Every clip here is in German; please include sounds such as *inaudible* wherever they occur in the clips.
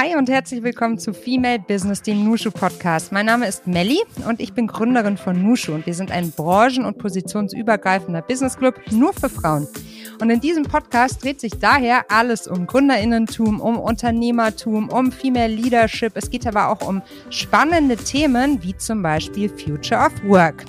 Hi und herzlich willkommen zu Female Business, dem Nushu Podcast. Mein Name ist Melli und ich bin Gründerin von Nushu und wir sind ein branchen- und positionsübergreifender Business Club nur für Frauen. Und in diesem Podcast dreht sich daher alles um Gründerinnentum, um Unternehmertum, um Female Leadership. Es geht aber auch um spannende Themen wie zum Beispiel Future of Work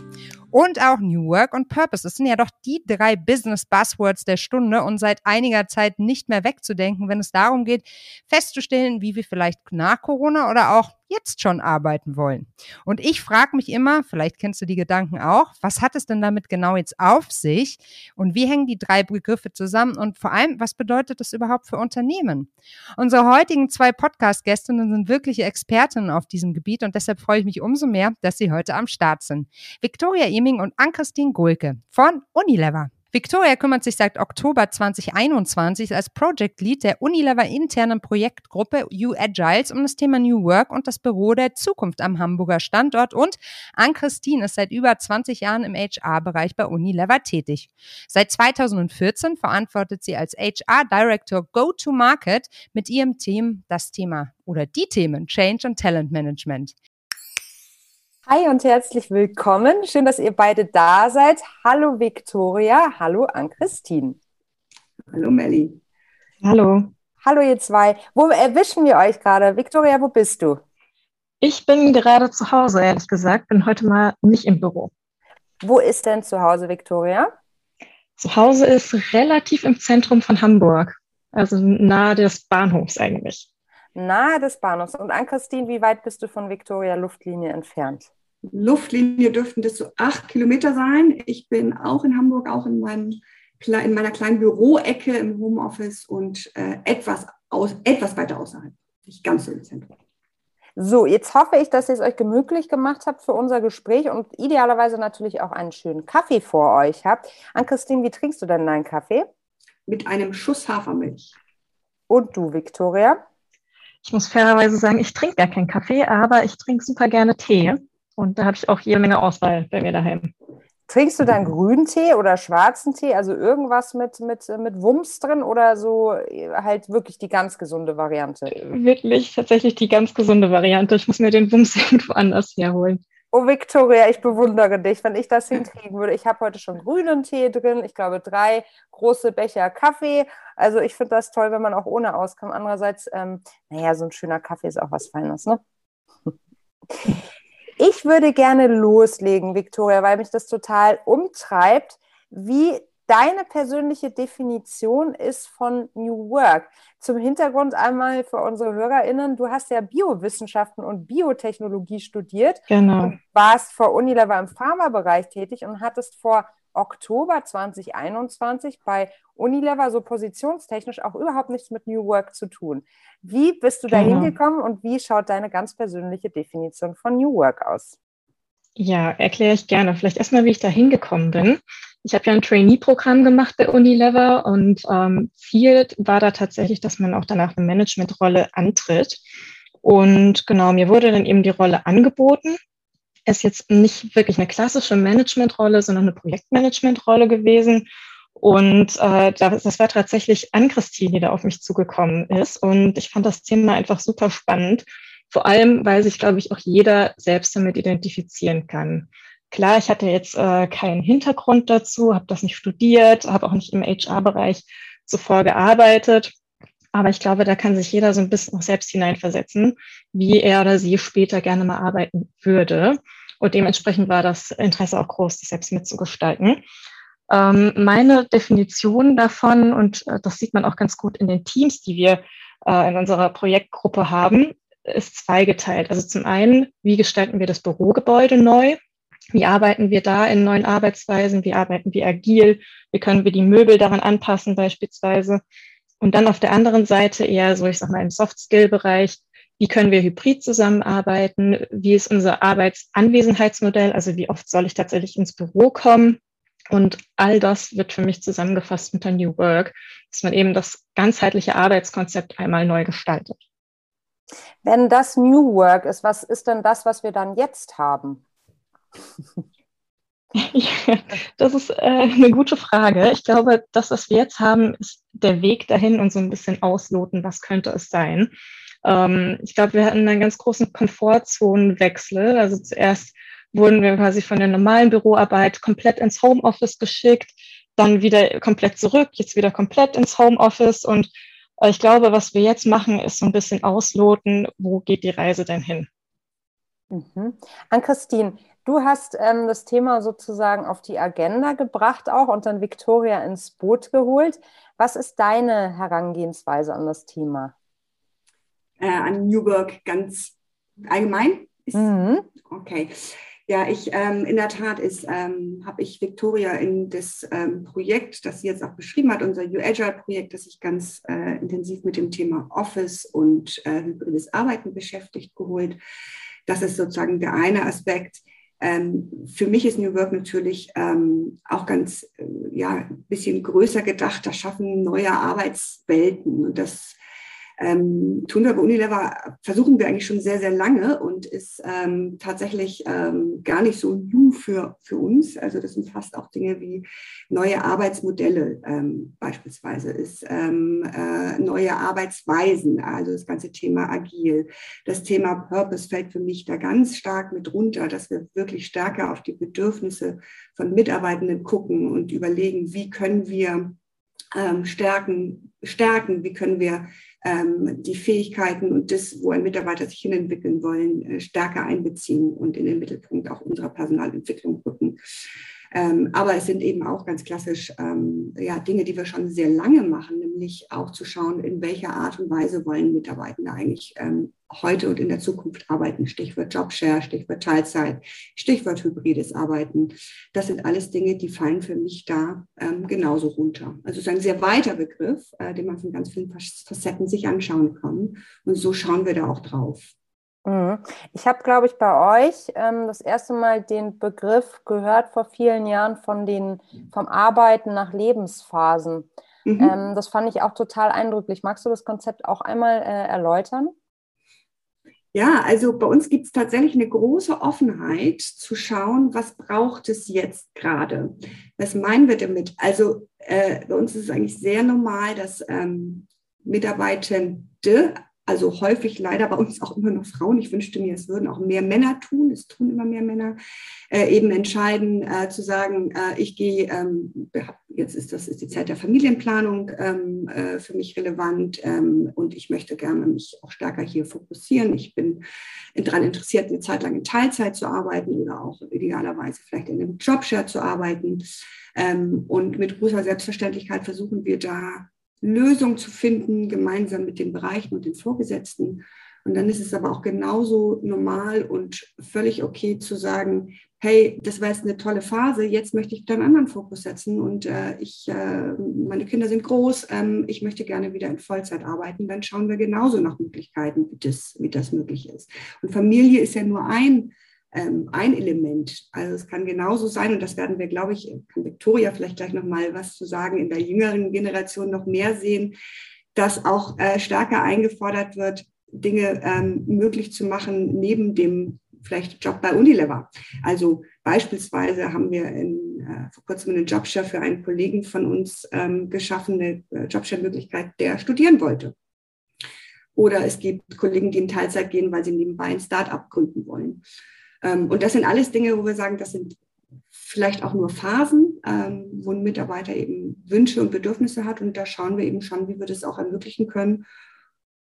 und auch New Work und Purpose. Das sind ja doch die drei Business Buzzwords der Stunde und seit einiger Zeit nicht mehr wegzudenken, wenn es darum geht, festzustellen, wie wir vielleicht nach Corona oder auch jetzt schon arbeiten wollen. Und ich frage mich immer, vielleicht kennst du die Gedanken auch, was hat es denn damit genau jetzt auf sich und wie hängen die drei Begriffe zusammen und vor allem, was bedeutet das überhaupt für Unternehmen? Unsere heutigen zwei Podcast-Gästinnen sind wirkliche Expertinnen auf diesem Gebiet und deshalb freue ich mich umso mehr, dass sie heute am Start sind. Viktoria Eming und Ann-Christine Gulke von Unilever. Victoria kümmert sich seit Oktober 2021 als Project Lead der Unilever internen Projektgruppe U-Agiles um das Thema New Work und das Büro der Zukunft am Hamburger Standort und Ann-Christine ist seit über 20 Jahren im HR-Bereich bei Unilever tätig. Seit 2014 verantwortet sie als HR Director Go-to-Market mit ihrem Team das Thema oder die Themen Change und Talent Management. Hi und herzlich willkommen. Schön, dass ihr beide da seid. Hallo Viktoria, hallo Ann-Christine. Hallo Melli. Hallo. Hallo ihr zwei. Wo erwischen wir euch gerade? Viktoria, wo bist du? Ich bin gerade zu Hause, ehrlich gesagt. Bin heute mal nicht im Büro. Wo ist denn zu Hause, Viktoria? Zu Hause ist relativ im Zentrum von Hamburg. Also nahe des Bahnhofs eigentlich. Nahe des Bahnhofs. Und Ann-Christine, wie weit bist du von Victoria Luftlinie entfernt? Luftlinie dürften das so acht Kilometer sein. Ich bin auch in Hamburg, auch in, meinem, in meiner kleinen Büroecke im Homeoffice und äh, etwas, aus, etwas weiter außerhalb. Nicht ganz so im Zentrum. So, jetzt hoffe ich, dass ihr es euch gemütlich gemacht habt für unser Gespräch und idealerweise natürlich auch einen schönen Kaffee vor euch habt. Ann-Christine, wie trinkst du denn deinen Kaffee? Mit einem Schuss Hafermilch. Und du, Viktoria? Ich muss fairerweise sagen, ich trinke gar keinen Kaffee, aber ich trinke super gerne Tee. Und da habe ich auch jede Menge Auswahl bei mir daheim. Trinkst du dann grünen Tee oder schwarzen Tee, also irgendwas mit, mit, mit Wumms drin oder so halt wirklich die ganz gesunde Variante? Wirklich tatsächlich die ganz gesunde Variante. Ich muss mir den Wumms *laughs* irgendwo anders herholen. Oh, Victoria, ich bewundere dich, wenn ich das hinkriegen würde. Ich habe heute schon grünen Tee drin, ich glaube drei große Becher Kaffee. Also ich finde das toll, wenn man auch ohne auskommt. Andererseits, ähm, naja, so ein schöner Kaffee ist auch was Feines, ne? Ich würde gerne loslegen, Victoria, weil mich das total umtreibt, wie deine persönliche Definition ist von New Work. Zum Hintergrund einmal für unsere HörerInnen, du hast ja Biowissenschaften und Biotechnologie studiert genau. und warst vor Unilever im Pharmabereich tätig und hattest vor Oktober 2021 bei Unilever so positionstechnisch auch überhaupt nichts mit New Work zu tun. Wie bist du da genau. hingekommen und wie schaut deine ganz persönliche Definition von New Work aus? Ja, erkläre ich gerne. Vielleicht erstmal, wie ich da hingekommen bin. Ich habe ja ein Trainee-Programm gemacht bei Unilever und ähm, viel war da tatsächlich, dass man auch danach eine Managementrolle antritt. Und genau, mir wurde dann eben die Rolle angeboten. Ist jetzt nicht wirklich eine klassische Managementrolle, sondern eine Projektmanagementrolle gewesen. Und äh, das war tatsächlich an Christine, die da auf mich zugekommen ist. Und ich fand das Thema einfach super spannend. Vor allem, weil sich, glaube ich, auch jeder selbst damit identifizieren kann. Klar, ich hatte jetzt äh, keinen Hintergrund dazu, habe das nicht studiert, habe auch nicht im HR-Bereich zuvor gearbeitet. Aber ich glaube, da kann sich jeder so ein bisschen noch selbst hineinversetzen, wie er oder sie später gerne mal arbeiten würde. Und dementsprechend war das Interesse auch groß, das selbst mitzugestalten. Ähm, meine Definition davon, und äh, das sieht man auch ganz gut in den Teams, die wir äh, in unserer Projektgruppe haben, ist zweigeteilt. Also zum einen, wie gestalten wir das Bürogebäude neu? Wie arbeiten wir da in neuen Arbeitsweisen? Wie arbeiten wir agil? Wie können wir die Möbel daran anpassen beispielsweise? Und dann auf der anderen Seite eher so, ich sag mal, im Soft-Skill-Bereich. Wie können wir hybrid zusammenarbeiten? Wie ist unser Arbeitsanwesenheitsmodell? Also wie oft soll ich tatsächlich ins Büro kommen? Und all das wird für mich zusammengefasst mit der New Work, dass man eben das ganzheitliche Arbeitskonzept einmal neu gestaltet. Wenn das New Work ist, was ist denn das, was wir dann jetzt haben? Ja, *laughs* das ist äh, eine gute Frage. Ich glaube, das, was wir jetzt haben, ist der Weg dahin und so ein bisschen ausloten, was könnte es sein. Ähm, ich glaube, wir hatten einen ganz großen Komfortzonenwechsel. Also zuerst wurden wir quasi von der normalen Büroarbeit komplett ins Homeoffice geschickt, dann wieder komplett zurück, jetzt wieder komplett ins Homeoffice. Und äh, ich glaube, was wir jetzt machen, ist so ein bisschen ausloten, wo geht die Reise denn hin? Mhm. An Christine, du hast ähm, das Thema sozusagen auf die Agenda gebracht auch und dann Victoria ins Boot geholt. Was ist deine Herangehensweise an das Thema? Äh, an New Work ganz allgemein? Mhm. Okay. Ja, ich ähm, in der Tat ist, ähm, habe ich Victoria in das ähm, Projekt, das sie jetzt auch beschrieben hat, unser U-Agile-Projekt, das sich ganz äh, intensiv mit dem Thema Office und äh, hybrides Arbeiten beschäftigt, geholt. Das ist sozusagen der eine Aspekt. Ähm, für mich ist New Work natürlich ähm, auch ganz, äh, ja, ein bisschen größer gedacht. Das Schaffen neuer Arbeitswelten. Und das ähm, tun wir bei Unilever, versuchen wir eigentlich schon sehr, sehr lange und ist ähm, tatsächlich ähm, gar nicht so new für, für uns. Also das umfasst auch Dinge wie neue Arbeitsmodelle ähm, beispielsweise, ist ähm, äh, neue Arbeitsweisen, also das ganze Thema agil. Das Thema Purpose fällt für mich da ganz stark mit runter, dass wir wirklich stärker auf die Bedürfnisse von Mitarbeitenden gucken und überlegen, wie können wir ähm, stärken, stärken, wie können wir ähm, die Fähigkeiten und das, wo ein Mitarbeiter sich hinentwickeln wollen, äh, stärker einbeziehen und in den Mittelpunkt auch unserer Personalentwicklung rücken. Ähm, aber es sind eben auch ganz klassisch ähm, ja, Dinge, die wir schon sehr lange machen, nämlich auch zu schauen, in welcher Art und Weise wollen Mitarbeitende eigentlich ähm, heute und in der Zukunft arbeiten. Stichwort Jobshare, Stichwort Teilzeit, Stichwort hybrides Arbeiten. Das sind alles Dinge, die fallen für mich da ähm, genauso runter. Also es ist ein sehr weiter Begriff, äh, den man von ganz vielen Facetten sich anschauen kann. Und so schauen wir da auch drauf. Mhm. Ich habe, glaube ich, bei euch ähm, das erste Mal den Begriff gehört vor vielen Jahren von den, vom Arbeiten nach Lebensphasen. Mhm. Ähm, das fand ich auch total eindrücklich. Magst du das Konzept auch einmal äh, erläutern? Ja, also bei uns gibt es tatsächlich eine große Offenheit zu schauen, was braucht es jetzt gerade. Was meinen wir damit? Also äh, bei uns ist es eigentlich sehr normal, dass ähm, Mitarbeitende also häufig leider bei uns auch immer noch Frauen. Ich wünschte mir, es würden auch mehr Männer tun. Es tun immer mehr Männer äh, eben entscheiden äh, zu sagen, äh, ich gehe, ähm, jetzt ist das ist die Zeit der Familienplanung ähm, äh, für mich relevant ähm, und ich möchte gerne mich auch stärker hier fokussieren. Ich bin daran interessiert, eine Zeit lang in Teilzeit zu arbeiten oder auch idealerweise vielleicht in einem Jobshare zu arbeiten. Ähm, und mit großer Selbstverständlichkeit versuchen wir da Lösung zu finden, gemeinsam mit den Bereichen und den Vorgesetzten. Und dann ist es aber auch genauso normal und völlig okay zu sagen, hey, das war jetzt eine tolle Phase, jetzt möchte ich wieder einen anderen Fokus setzen und äh, ich, äh, meine Kinder sind groß, ähm, ich möchte gerne wieder in Vollzeit arbeiten. Dann schauen wir genauso nach Möglichkeiten, wie das, wie das möglich ist. Und Familie ist ja nur ein ähm, ein Element. Also es kann genauso sein, und das werden wir, glaube ich, kann Victoria vielleicht gleich nochmal was zu sagen, in der jüngeren Generation noch mehr sehen, dass auch äh, stärker eingefordert wird, Dinge ähm, möglich zu machen neben dem vielleicht Job bei Unilever. Also beispielsweise haben wir in, äh, vor kurzem einen Jobshare für einen Kollegen von uns ähm, geschaffen, eine äh, Jobshare-Möglichkeit, der studieren wollte. Oder es gibt Kollegen, die in Teilzeit gehen, weil sie nebenbei ein Start-up gründen wollen. Ähm, und das sind alles Dinge, wo wir sagen, das sind vielleicht auch nur Phasen, ähm, wo ein Mitarbeiter eben Wünsche und Bedürfnisse hat. Und da schauen wir eben schon, wie wir das auch ermöglichen können,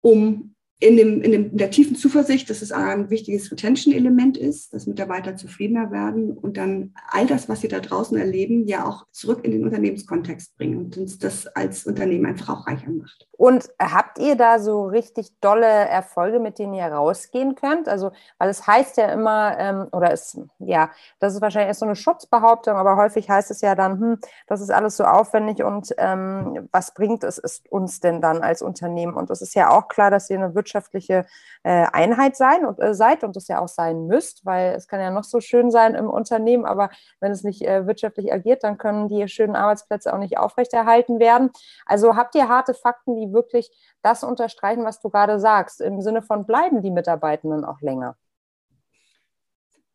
um in, dem, in, dem, in der tiefen Zuversicht, dass es ein wichtiges Retention-Element ist, dass Mitarbeiter zufriedener werden und dann all das, was sie da draußen erleben, ja auch zurück in den Unternehmenskontext bringen und uns das als Unternehmen einfach auch reicher macht. Und habt ihr da so richtig dolle Erfolge, mit denen ihr rausgehen könnt? Also, weil es heißt ja immer, ähm, oder es, ja, das ist wahrscheinlich erst so eine Schutzbehauptung, aber häufig heißt es ja dann, hm, das ist alles so aufwendig und ähm, was bringt es uns denn dann als Unternehmen? Und es ist ja auch klar, dass ihr eine Wirtschaft wirtschaftliche äh, Einheit sein und äh, seid und das ja auch sein müsst, weil es kann ja noch so schön sein im Unternehmen, aber wenn es nicht äh, wirtschaftlich agiert, dann können die schönen Arbeitsplätze auch nicht aufrechterhalten werden. Also habt ihr harte Fakten, die wirklich das unterstreichen, was du gerade sagst, im Sinne von bleiben die Mitarbeitenden auch länger?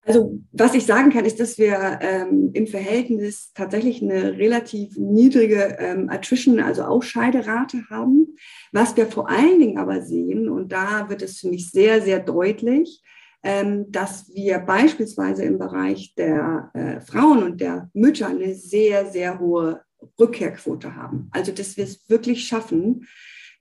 Also was ich sagen kann, ist, dass wir ähm, im Verhältnis tatsächlich eine relativ niedrige ähm, Attrition, also Ausscheiderate haben. Was wir vor allen Dingen aber sehen, und da wird es für mich sehr, sehr deutlich, ähm, dass wir beispielsweise im Bereich der äh, Frauen und der Mütter eine sehr, sehr hohe Rückkehrquote haben. Also dass wir es wirklich schaffen,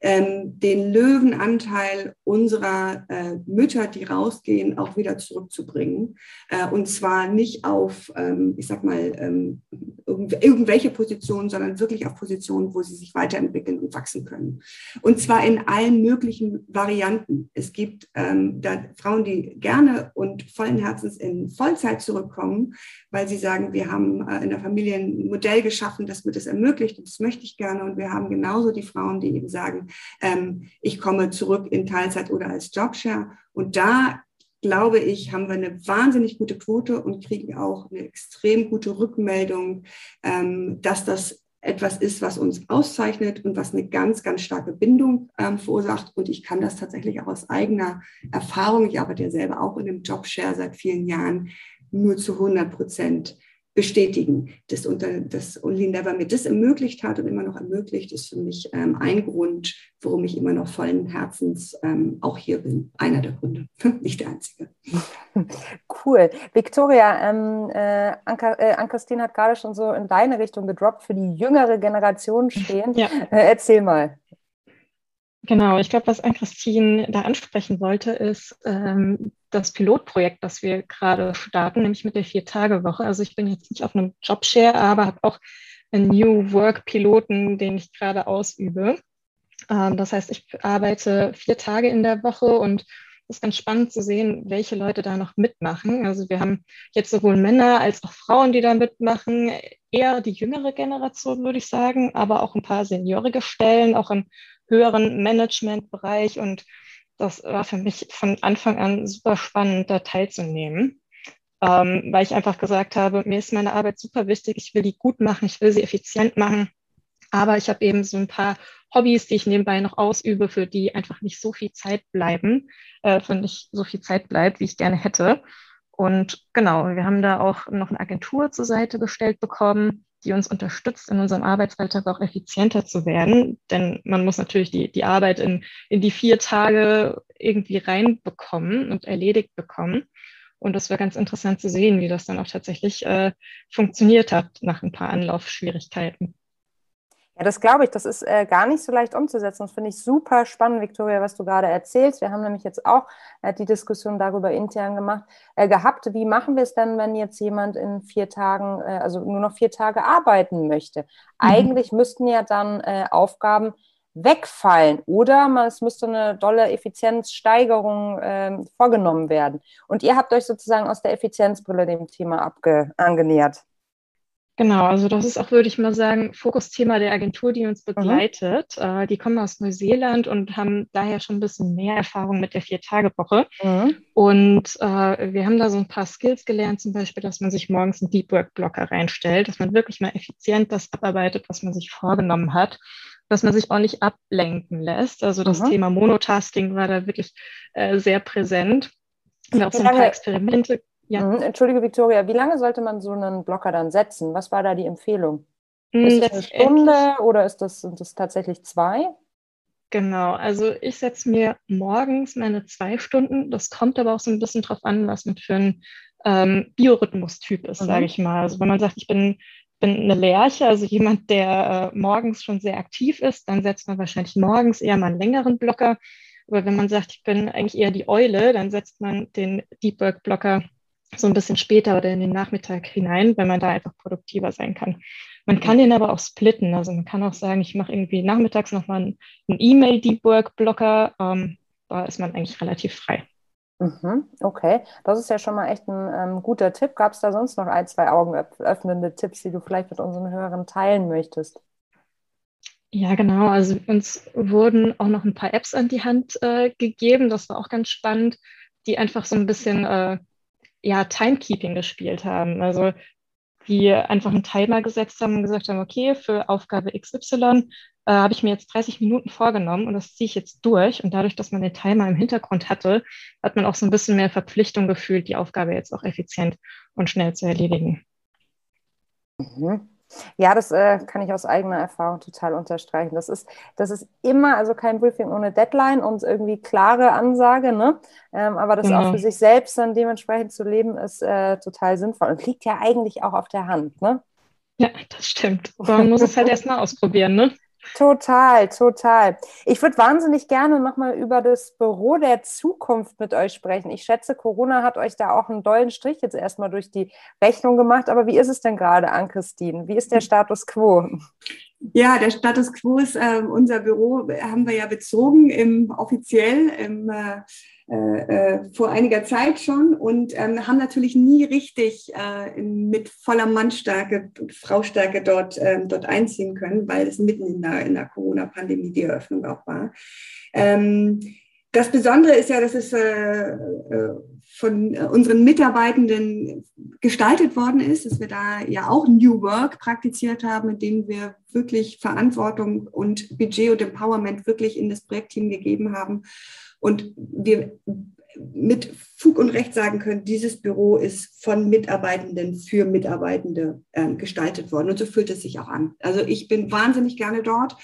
ähm, den Löwenanteil unserer äh, Mütter, die rausgehen, auch wieder zurückzubringen. Äh, und zwar nicht auf, ähm, ich sag mal, ähm, irgendwelche Positionen, sondern wirklich auf Positionen, wo sie sich weiterentwickeln und wachsen können. Und zwar in allen möglichen Varianten. Es gibt ähm, da Frauen, die gerne und vollen Herzens in Vollzeit zurückkommen, weil sie sagen, wir haben äh, in der Familie ein Modell geschaffen, das mir das ermöglicht und das möchte ich gerne. Und wir haben genauso die Frauen, die eben sagen, ähm, ich komme zurück in Teilzeit oder als Jobshare. Und da glaube ich, haben wir eine wahnsinnig gute Quote und kriegen auch eine extrem gute Rückmeldung, ähm, dass das etwas ist, was uns auszeichnet und was eine ganz, ganz starke Bindung ähm, verursacht. Und ich kann das tatsächlich auch aus eigener Erfahrung, ich arbeite ja selber auch in einem Jobshare seit vielen Jahren, nur zu 100 Prozent bestätigen. Das, unter, das Lindever mir das ermöglicht hat und immer noch ermöglicht, ist für mich ähm, ein Grund, warum ich immer noch vollen Herzens ähm, auch hier bin. Einer der Gründe, *laughs* nicht der einzige. Cool. Victoria, ähm, äh, äh Ann-Christine hat gerade schon so in deine Richtung gedroppt, für die jüngere Generation stehen. Ja. Äh, erzähl mal. Genau, ich glaube, was Ann-Christine da ansprechen wollte, ist ähm, das Pilotprojekt, das wir gerade starten, nämlich mit der Vier-Tage-Woche. Also ich bin jetzt nicht auf einem Jobshare, aber habe auch einen New Work-Piloten, den ich gerade ausübe. Ähm, das heißt, ich arbeite vier Tage in der Woche und es ist ganz spannend zu sehen, welche Leute da noch mitmachen. Also wir haben jetzt sowohl Männer als auch Frauen, die da mitmachen. Eher die jüngere Generation, würde ich sagen, aber auch ein paar seniorige Stellen, auch im höheren Managementbereich. Und das war für mich von Anfang an super spannend, da teilzunehmen, ähm, weil ich einfach gesagt habe, mir ist meine Arbeit super wichtig, ich will die gut machen, ich will sie effizient machen. Aber ich habe eben so ein paar Hobbys, die ich nebenbei noch ausübe, für die einfach nicht so viel Zeit bleiben, äh, für nicht so viel Zeit bleibt, wie ich gerne hätte. Und genau, wir haben da auch noch eine Agentur zur Seite gestellt bekommen, die uns unterstützt, in unserem Arbeitsalltag auch effizienter zu werden. Denn man muss natürlich die, die Arbeit in, in die vier Tage irgendwie reinbekommen und erledigt bekommen. Und das war ganz interessant zu sehen, wie das dann auch tatsächlich äh, funktioniert hat nach ein paar Anlaufschwierigkeiten. Ja, das glaube ich. Das ist äh, gar nicht so leicht umzusetzen. Das finde ich super spannend, Victoria, was du gerade erzählst. Wir haben nämlich jetzt auch äh, die Diskussion darüber intern gemacht, äh, gehabt. Wie machen wir es denn, wenn jetzt jemand in vier Tagen, äh, also nur noch vier Tage arbeiten möchte? Mhm. Eigentlich müssten ja dann äh, Aufgaben wegfallen oder es müsste eine dolle Effizienzsteigerung äh, vorgenommen werden. Und ihr habt euch sozusagen aus der Effizienzbrille dem Thema abge angenähert. Genau, also das ist auch, würde ich mal sagen, Fokusthema der Agentur, die uns mhm. begleitet. Mhm. Äh, die kommen aus Neuseeland und haben daher schon ein bisschen mehr Erfahrung mit der Vier-Tage-Woche. Mhm. Und äh, wir haben da so ein paar Skills gelernt, zum Beispiel, dass man sich morgens einen Deep Work-Blocker reinstellt, dass man wirklich mal effizient das abarbeitet, was man sich vorgenommen hat dass man sich auch nicht ablenken lässt. Also das mhm. Thema Monotasking war da wirklich äh, sehr präsent. Und auch so ein paar Experimente ja. Mhm. Entschuldige, Victoria, wie lange sollte man so einen Blocker dann setzen? Was war da die Empfehlung? Mhm, ist das eine Stunde oder ist das, sind das tatsächlich zwei? Genau, also ich setze mir morgens meine zwei Stunden. Das kommt aber auch so ein bisschen drauf an, was man für ein ähm, Biorhythmus-Typ ist, mhm. sage ich mal. Also wenn man sagt, ich bin, bin eine Lerche, also jemand, der äh, morgens schon sehr aktiv ist, dann setzt man wahrscheinlich morgens eher mal einen längeren Blocker. Aber wenn man sagt, ich bin eigentlich eher die Eule, dann setzt man den Deep Work Blocker so ein bisschen später oder in den Nachmittag hinein, weil man da einfach produktiver sein kann. Man kann den aber auch splitten. Also man kann auch sagen, ich mache irgendwie nachmittags nochmal einen, einen E-Mail-Deep Work-Blocker. Ähm, da ist man eigentlich relativ frei. Mhm, okay, das ist ja schon mal echt ein ähm, guter Tipp. Gab es da sonst noch ein, zwei augenöffnende Tipps, die du vielleicht mit unseren Hörern teilen möchtest? Ja, genau. Also uns wurden auch noch ein paar Apps an die Hand äh, gegeben. Das war auch ganz spannend, die einfach so ein bisschen äh, ja, Timekeeping gespielt haben. Also die einfach einen Timer gesetzt haben und gesagt haben, okay, für Aufgabe XY äh, habe ich mir jetzt 30 Minuten vorgenommen und das ziehe ich jetzt durch. Und dadurch, dass man den Timer im Hintergrund hatte, hat man auch so ein bisschen mehr Verpflichtung gefühlt, die Aufgabe jetzt auch effizient und schnell zu erledigen. Mhm. Ja, das äh, kann ich aus eigener Erfahrung total unterstreichen. Das ist, das ist immer, also kein Briefing ohne Deadline und irgendwie klare Ansage, ne? Ähm, aber das genau. auch für sich selbst dann dementsprechend zu leben, ist äh, total sinnvoll und liegt ja eigentlich auch auf der Hand, ne? Ja, das stimmt. Man muss es halt erstmal ausprobieren, ne? Total, total. Ich würde wahnsinnig gerne nochmal über das Büro der Zukunft mit euch sprechen. Ich schätze, Corona hat euch da auch einen dollen Strich jetzt erstmal durch die Rechnung gemacht. Aber wie ist es denn gerade, Ann-Christine? Wie ist der Status quo? Ja, der Status quo ist, äh, unser Büro haben wir ja bezogen, im, offiziell im äh, äh, äh, vor einiger Zeit schon und ähm, haben natürlich nie richtig äh, mit voller Mannstärke Fraustärke dort, ähm, dort einziehen können, weil es mitten in der, in der Corona-Pandemie die Eröffnung auch war. Ähm, das Besondere ist ja, dass es äh von unseren Mitarbeitenden gestaltet worden ist, dass wir da ja auch New Work praktiziert haben, in dem wir wirklich Verantwortung und Budget und Empowerment wirklich in das Projektteam gegeben haben. Und wir mit Fug und Recht sagen können, dieses Büro ist von Mitarbeitenden für Mitarbeitende äh, gestaltet worden. Und so fühlt es sich auch an. Also ich bin wahnsinnig gerne dort.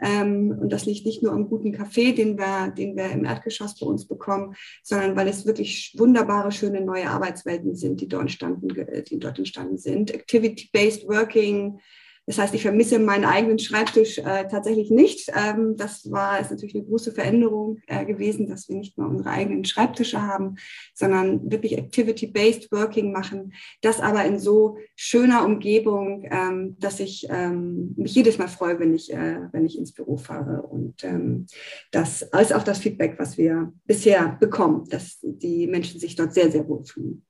Ähm, und das liegt nicht nur am guten Kaffee, den wir, den wir im Erdgeschoss bei uns bekommen, sondern weil es wirklich wunderbare, schöne neue Arbeitswelten sind, die dort entstanden, die dort entstanden sind. Activity-based Working, das heißt, ich vermisse meinen eigenen Schreibtisch äh, tatsächlich nicht. Ähm, das war ist natürlich eine große Veränderung äh, gewesen, dass wir nicht mehr unsere eigenen Schreibtische haben, sondern wirklich Activity-based Working machen. Das aber in so schöner Umgebung, ähm, dass ich ähm, mich jedes Mal freue, wenn ich, äh, wenn ich ins Büro fahre. Und ähm, das ist auch das Feedback, was wir bisher bekommen, dass die Menschen sich dort sehr, sehr wohl fühlen.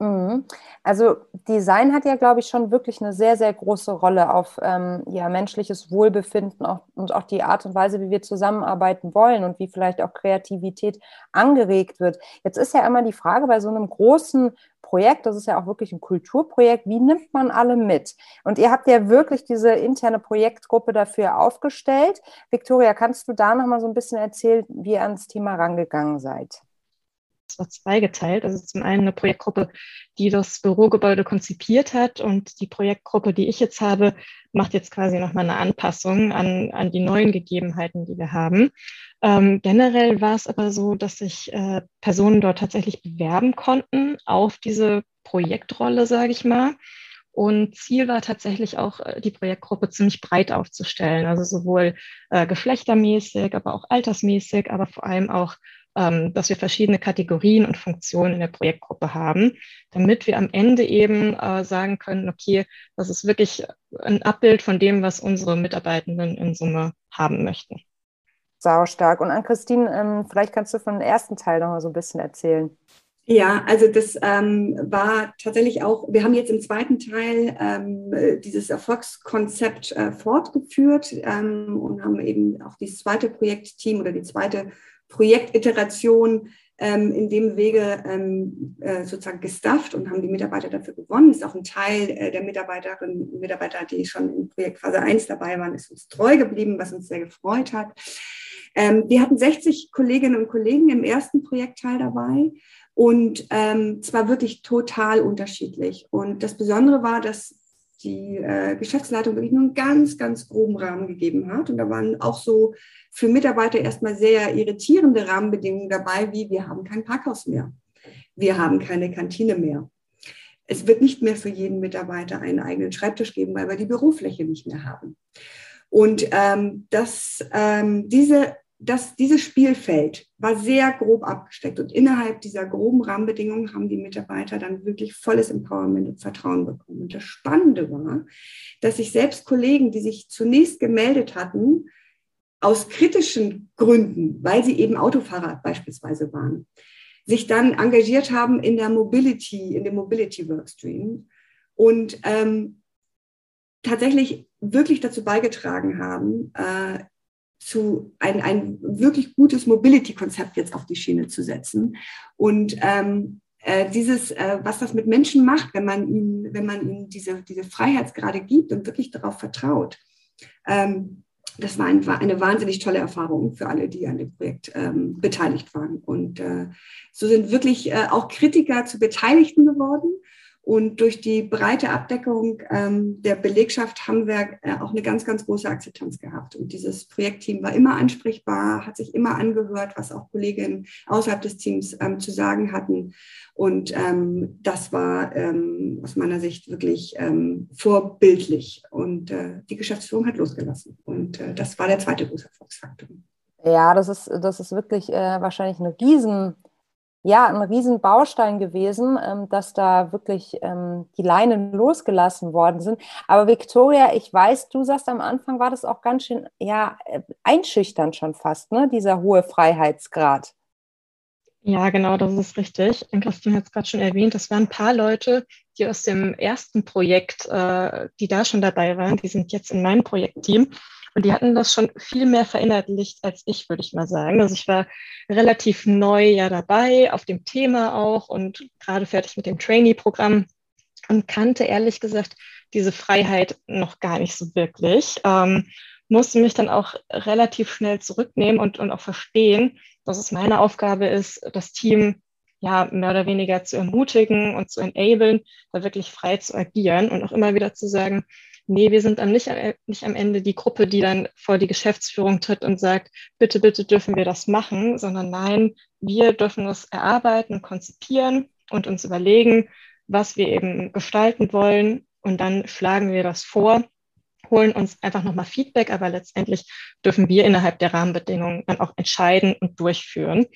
Mhm. Also Design hat ja, glaube ich, schon wirklich eine sehr, sehr große Rolle auf ähm, ja, menschliches Wohlbefinden auch, und auch die Art und Weise, wie wir zusammenarbeiten wollen und wie vielleicht auch Kreativität angeregt wird. Jetzt ist ja immer die Frage bei so einem großen Projekt, das ist ja auch wirklich ein Kulturprojekt, wie nimmt man alle mit? Und ihr habt ja wirklich diese interne Projektgruppe dafür aufgestellt. Victoria, kannst du da noch mal so ein bisschen erzählen, wie ihr ans Thema rangegangen seid? War zweigeteilt. Also zum einen eine Projektgruppe, die das Bürogebäude konzipiert hat und die Projektgruppe, die ich jetzt habe, macht jetzt quasi nochmal eine Anpassung an, an die neuen Gegebenheiten, die wir haben. Ähm, generell war es aber so, dass sich äh, Personen dort tatsächlich bewerben konnten auf diese Projektrolle, sage ich mal. Und Ziel war tatsächlich auch, äh, die Projektgruppe ziemlich breit aufzustellen, also sowohl äh, geschlechtermäßig, aber auch altersmäßig, aber vor allem auch dass wir verschiedene Kategorien und Funktionen in der Projektgruppe haben, damit wir am Ende eben äh, sagen können, okay, das ist wirklich ein Abbild von dem, was unsere Mitarbeitenden in Summe haben möchten. Sau stark. Und an Christine, ähm, vielleicht kannst du von dem ersten Teil noch mal so ein bisschen erzählen. Ja, also das ähm, war tatsächlich auch, wir haben jetzt im zweiten Teil ähm, dieses Erfolgskonzept äh, fortgeführt ähm, und haben eben auch dieses zweite Projektteam oder die zweite Projektiteration ähm, in dem Wege ähm, äh, sozusagen gestafft und haben die Mitarbeiter dafür gewonnen. Ist auch ein Teil äh, der Mitarbeiterinnen und Mitarbeiter, die schon in Projektphase 1 dabei waren, ist uns treu geblieben, was uns sehr gefreut hat. Ähm, wir hatten 60 Kolleginnen und Kollegen im ersten Projektteil dabei und ähm, zwar wirklich total unterschiedlich. Und das Besondere war, dass die äh, Geschäftsleitung wirklich nur einen ganz, ganz groben Rahmen gegeben hat. Und da waren auch so für Mitarbeiter erstmal sehr irritierende Rahmenbedingungen dabei, wie wir haben kein Parkhaus mehr. Wir haben keine Kantine mehr. Es wird nicht mehr für jeden Mitarbeiter einen eigenen Schreibtisch geben, weil wir die Bürofläche nicht mehr haben. Und ähm, das, ähm, diese das, dieses Spielfeld war sehr grob abgesteckt und innerhalb dieser groben Rahmenbedingungen haben die Mitarbeiter dann wirklich volles Empowerment und Vertrauen bekommen. Und das Spannende war, dass sich selbst Kollegen, die sich zunächst gemeldet hatten, aus kritischen Gründen, weil sie eben Autofahrer beispielsweise waren, sich dann engagiert haben in der Mobility, in dem Mobility Workstream und ähm, tatsächlich wirklich dazu beigetragen haben, äh, zu ein, ein wirklich gutes Mobility-Konzept jetzt auf die Schiene zu setzen. Und ähm, äh, dieses, äh, was das mit Menschen macht, wenn man ihnen, wenn man ihnen diese, diese Freiheitsgrade gibt und wirklich darauf vertraut, ähm, das war, ein, eine wahnsinnig tolle Erfahrung für alle, die an dem Projekt ähm, beteiligt waren. Und äh, so sind wirklich äh, auch Kritiker zu Beteiligten geworden. Und durch die breite Abdeckung ähm, der Belegschaft haben wir äh, auch eine ganz, ganz große Akzeptanz gehabt. Und dieses Projektteam war immer ansprechbar, hat sich immer angehört, was auch Kolleginnen außerhalb des Teams ähm, zu sagen hatten. Und ähm, das war ähm, aus meiner Sicht wirklich ähm, vorbildlich. Und äh, die Geschäftsführung hat losgelassen. Und äh, das war der zweite große Erfolgsfaktor. Ja, das ist, das ist wirklich äh, wahrscheinlich eine riesen ja, ein Riesenbaustein gewesen, ähm, dass da wirklich ähm, die Leinen losgelassen worden sind. Aber Victoria, ich weiß, du sagst am Anfang war das auch ganz schön, ja, äh, einschüchternd schon fast, ne, dieser hohe Freiheitsgrad. Ja, genau, das ist richtig. Christine hat es gerade schon erwähnt, das waren ein paar Leute, die aus dem ersten Projekt, äh, die da schon dabei waren, die sind jetzt in meinem Projektteam. Und die hatten das schon viel mehr verinnerlicht als ich, würde ich mal sagen. Also ich war relativ neu ja dabei, auf dem Thema auch und gerade fertig mit dem Trainee-Programm und kannte ehrlich gesagt diese Freiheit noch gar nicht so wirklich. Ähm, musste mich dann auch relativ schnell zurücknehmen und, und auch verstehen, dass es meine Aufgabe ist, das Team ja mehr oder weniger zu ermutigen und zu enablen, da wirklich frei zu agieren und auch immer wieder zu sagen, nee, wir sind dann nicht, nicht am Ende. Die Gruppe, die dann vor die Geschäftsführung tritt und sagt, bitte, bitte dürfen wir das machen, sondern nein, wir dürfen das erarbeiten, konzipieren und uns überlegen, was wir eben gestalten wollen. Und dann schlagen wir das vor holen uns einfach nochmal Feedback, aber letztendlich dürfen wir innerhalb der Rahmenbedingungen dann auch entscheiden und durchführen.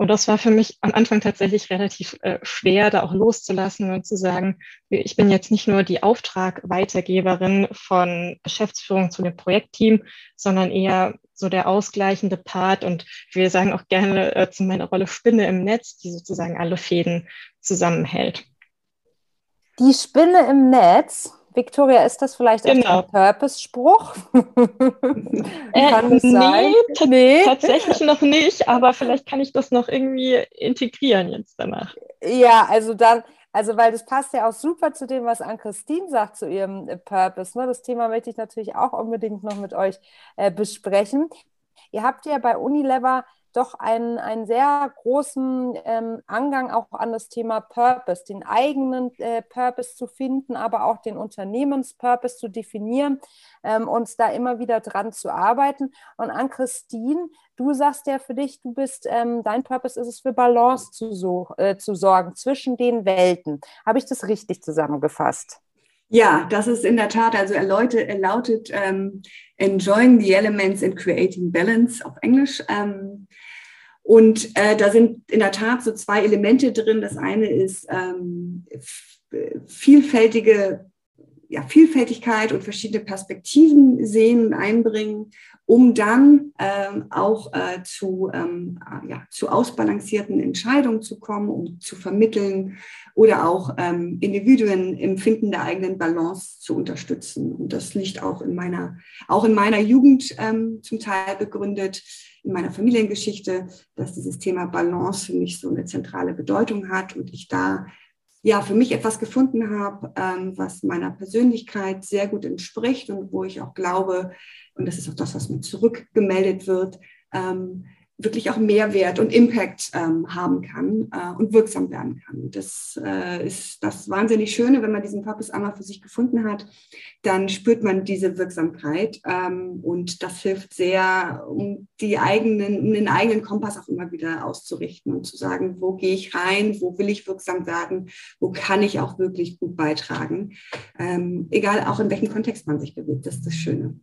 Und das war für mich am Anfang tatsächlich relativ äh, schwer, da auch loszulassen und zu sagen, ich bin jetzt nicht nur die Auftragweitergeberin von Geschäftsführung zu dem Projektteam, sondern eher so der ausgleichende Part. Und wir sagen auch gerne äh, zu meiner Rolle Spinne im Netz, die sozusagen alle Fäden zusammenhält. Die Spinne im Netz, Victoria, ist das vielleicht genau. ein Purpose-Spruch? *laughs* äh, kann nee, sein? Nee, tatsächlich noch nicht, aber vielleicht kann ich das noch irgendwie integrieren jetzt danach. Ja, also dann, also weil das passt ja auch super zu dem, was Ann-Christine sagt zu ihrem äh, Purpose. Ne? Das Thema möchte ich natürlich auch unbedingt noch mit euch äh, besprechen. Ihr habt ja bei Unilever doch einen, einen sehr großen ähm, Angang auch an das Thema Purpose, den eigenen äh, Purpose zu finden, aber auch den Unternehmenspurpose zu definieren, ähm, uns da immer wieder dran zu arbeiten. Und an Christine, du sagst ja für dich, du bist, ähm, dein Purpose ist es, für Balance zu, so, äh, zu sorgen zwischen den Welten. Habe ich das richtig zusammengefasst? Ja, das ist in der Tat, also er, lautet, er lautet ähm, Enjoying the Elements and Creating Balance auf Englisch. Ähm, und äh, da sind in der Tat so zwei Elemente drin. Das eine ist ähm, vielfältige ja, Vielfältigkeit und verschiedene Perspektiven sehen und einbringen, um dann ähm, auch äh, zu, ähm, ja, zu ausbalancierten Entscheidungen zu kommen, um zu vermitteln oder auch ähm, Individuen im Finden der eigenen Balance zu unterstützen. Und das liegt auch in meiner, auch in meiner Jugend ähm, zum Teil begründet, in meiner Familiengeschichte, dass dieses Thema Balance für mich so eine zentrale Bedeutung hat und ich da ja für mich etwas gefunden habe, ähm, was meiner Persönlichkeit sehr gut entspricht und wo ich auch glaube, und das ist auch das, was mir zurückgemeldet wird, ähm, wirklich auch Mehrwert und Impact ähm, haben kann äh, und wirksam werden kann. Das äh, ist das wahnsinnig Schöne, wenn man diesen Purpose einmal für sich gefunden hat, dann spürt man diese Wirksamkeit ähm, und das hilft sehr, um die eigenen, um den eigenen Kompass auch immer wieder auszurichten und zu sagen, wo gehe ich rein, wo will ich wirksam werden, wo kann ich auch wirklich gut beitragen, ähm, egal auch in welchem Kontext man sich bewegt. Das ist das Schöne.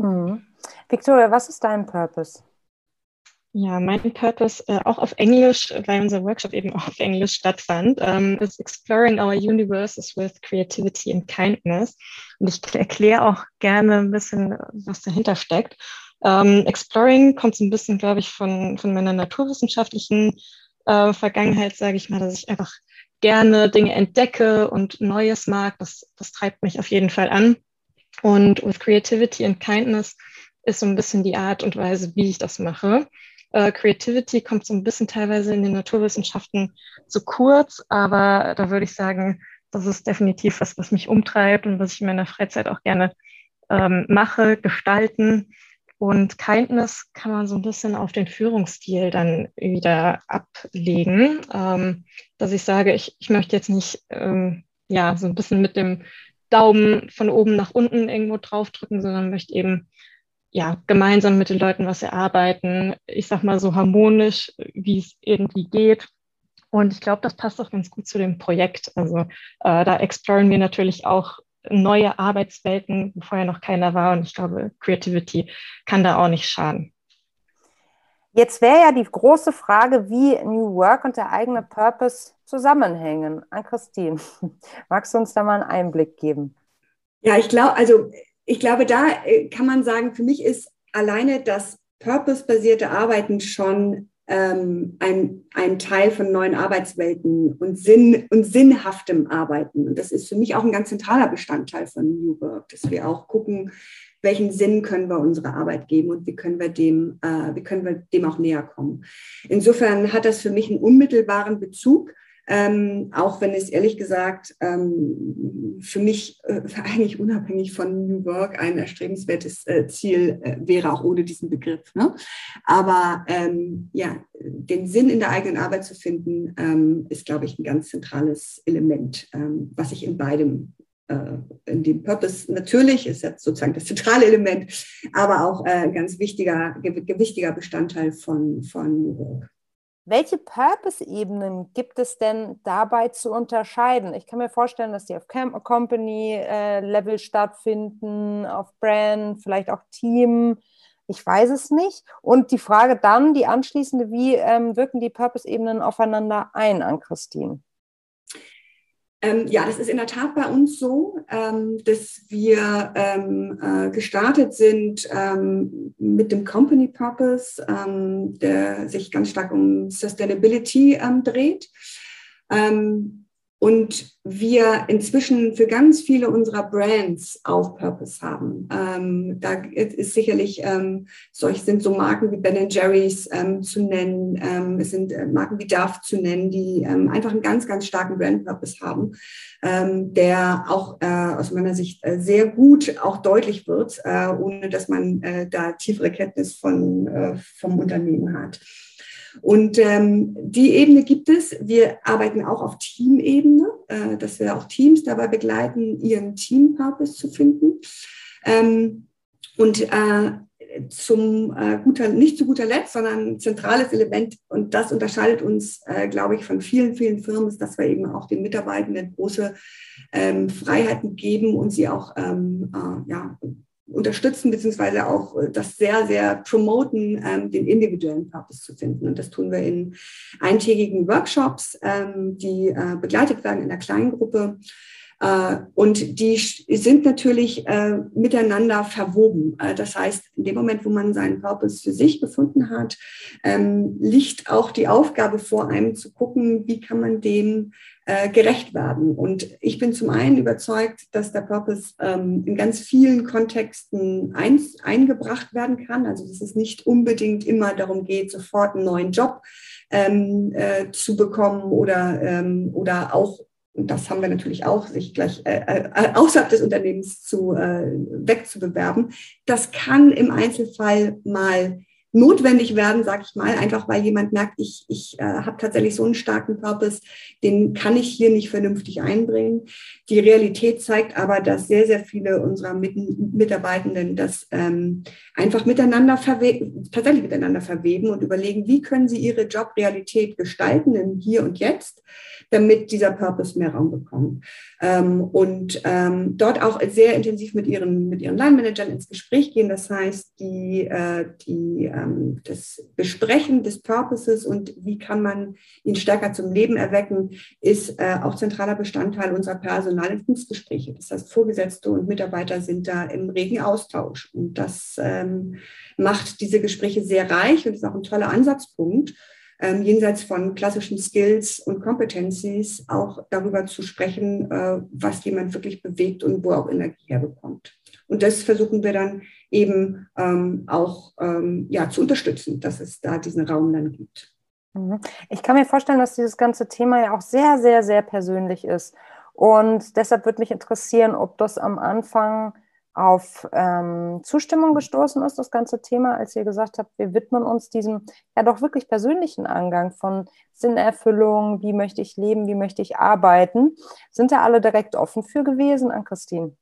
Mhm. Victoria, was ist dein Purpose? Ja, mein Purpose, äh, auch auf Englisch, weil unser Workshop eben auch auf Englisch stattfand, ähm, ist Exploring Our Universes with Creativity and Kindness. Und ich erkläre auch gerne ein bisschen, was dahinter steckt. Ähm, Exploring kommt so ein bisschen, glaube ich, von, von meiner naturwissenschaftlichen äh, Vergangenheit, sage ich mal, dass ich einfach gerne Dinge entdecke und Neues mag. Das, das treibt mich auf jeden Fall an. Und with Creativity and Kindness ist so ein bisschen die Art und Weise, wie ich das mache. Äh, Creativity kommt so ein bisschen teilweise in den Naturwissenschaften zu kurz, aber da würde ich sagen, das ist definitiv was, was mich umtreibt und was ich in meiner Freizeit auch gerne ähm, mache, gestalten. Und Kindness kann man so ein bisschen auf den Führungsstil dann wieder ablegen, ähm, dass ich sage, ich, ich möchte jetzt nicht ähm, ja so ein bisschen mit dem Daumen von oben nach unten irgendwo draufdrücken, sondern möchte eben ja gemeinsam mit den Leuten was erarbeiten. Ich sag mal so harmonisch, wie es irgendwie geht. Und ich glaube, das passt auch ganz gut zu dem Projekt. Also äh, da exploren wir natürlich auch neue Arbeitswelten, wo vorher noch keiner war. Und ich glaube, Creativity kann da auch nicht schaden. Jetzt wäre ja die große Frage, wie New Work und der eigene Purpose zusammenhängen. An Christine, *laughs* magst du uns da mal einen Einblick geben? Ja, ich glaube, also ich glaube, da äh, kann man sagen, für mich ist alleine das Purpose-basierte Arbeiten schon ähm, ein, ein Teil von neuen Arbeitswelten und, Sinn, und sinnhaftem Arbeiten. Und das ist für mich auch ein ganz zentraler Bestandteil von New Work, dass wir auch gucken, welchen Sinn können wir unserer Arbeit geben und wie können wir dem, äh, wie können wir dem auch näher kommen. Insofern hat das für mich einen unmittelbaren Bezug ähm, auch wenn es ehrlich gesagt ähm, für mich äh, *laughs* eigentlich unabhängig von New Work ein erstrebenswertes äh, Ziel äh, wäre, auch ohne diesen Begriff. Ne? Aber ähm, ja, den Sinn in der eigenen Arbeit zu finden, ähm, ist, glaube ich, ein ganz zentrales Element, ähm, was ich in beidem äh, in dem Purpose natürlich ist jetzt sozusagen das zentrale Element, aber auch äh, ein ganz wichtiger, gewichtiger Bestandteil von, von New Work. Welche Purpose-Ebenen gibt es denn dabei zu unterscheiden? Ich kann mir vorstellen, dass die auf Company-Level äh, stattfinden, auf Brand, vielleicht auch Team. Ich weiß es nicht. Und die Frage dann, die anschließende, wie ähm, wirken die Purpose-Ebenen aufeinander ein an Christine? Ähm, ja, das ist in der Tat bei uns so, ähm, dass wir ähm, äh, gestartet sind ähm, mit dem Company Purpose, ähm, der sich ganz stark um Sustainability ähm, dreht und wir inzwischen für ganz viele unserer Brands auch Purpose haben. Ähm, da ist sicherlich, ähm, solch sind so Marken wie Ben Jerry's ähm, zu nennen, ähm, es sind äh, Marken wie Dove zu nennen, die ähm, einfach einen ganz, ganz starken Brand-Purpose haben, ähm, der auch äh, aus meiner Sicht äh, sehr gut auch deutlich wird, äh, ohne dass man äh, da tiefere Kenntnis von, äh, vom Unternehmen hat. Und ähm, die Ebene gibt es. Wir arbeiten auch auf Teamebene, äh, dass wir auch Teams dabei begleiten, ihren Team-Purpose zu finden. Ähm, und äh, zum äh, guter, nicht zu guter Letzt, sondern zentrales Element, und das unterscheidet uns, äh, glaube ich, von vielen, vielen Firmen, ist, dass wir eben auch den Mitarbeitenden große ähm, Freiheiten geben und sie auch ähm, äh, ja, unterstützen, beziehungsweise auch äh, das sehr, sehr promoten, ähm, den individuellen Purpose zu finden. Und das tun wir in eintägigen Workshops, ähm, die äh, begleitet werden in der Kleingruppe. Äh, und die sind natürlich äh, miteinander verwoben. Äh, das heißt, in dem Moment, wo man seinen Purpose für sich gefunden hat, ähm, liegt auch die Aufgabe vor einem zu gucken, wie kann man dem gerecht werden. Und ich bin zum einen überzeugt, dass der Purpose ähm, in ganz vielen Kontexten ein, eingebracht werden kann. Also dass es nicht unbedingt immer darum geht, sofort einen neuen Job ähm, äh, zu bekommen oder, ähm, oder auch und das haben wir natürlich auch, sich gleich äh, äh, außerhalb des Unternehmens zu, äh, wegzubewerben. Das kann im Einzelfall mal notwendig werden, sag ich mal, einfach weil jemand merkt, ich, ich äh, habe tatsächlich so einen starken Purpose, den kann ich hier nicht vernünftig einbringen. Die Realität zeigt aber, dass sehr, sehr viele unserer Mit Mitarbeitenden das ähm, einfach miteinander tatsächlich miteinander verweben und überlegen, wie können sie ihre Jobrealität gestalten im Hier und Jetzt, damit dieser Purpose mehr Raum bekommt. Ähm, und ähm, dort auch sehr intensiv mit ihren, mit ihren Line-Managern ins Gespräch gehen. Das heißt, die, äh, die ähm, das Besprechen des Purposes und wie kann man ihn stärker zum Leben erwecken, ist äh, auch zentraler Bestandteil unserer Personalentwicklungsgespräche. Das heißt, Vorgesetzte und Mitarbeiter sind da im regen Austausch. Und das ähm, macht diese Gespräche sehr reich und ist auch ein toller Ansatzpunkt, ähm, jenseits von klassischen Skills und Kompetencies auch darüber zu sprechen, äh, was jemand wirklich bewegt und wo er auch Energie herbekommt. Und das versuchen wir dann eben ähm, auch ähm, ja, zu unterstützen, dass es da diesen Raum dann gibt. Mhm. Ich kann mir vorstellen, dass dieses ganze Thema ja auch sehr, sehr, sehr persönlich ist. Und deshalb würde mich interessieren, ob das am Anfang auf ähm, Zustimmung gestoßen ist, das ganze Thema, als ihr gesagt habt, wir widmen uns diesem ja doch wirklich persönlichen Angang von Sinnerfüllung, wie möchte ich leben, wie möchte ich arbeiten. Sind da alle direkt offen für gewesen an Christine?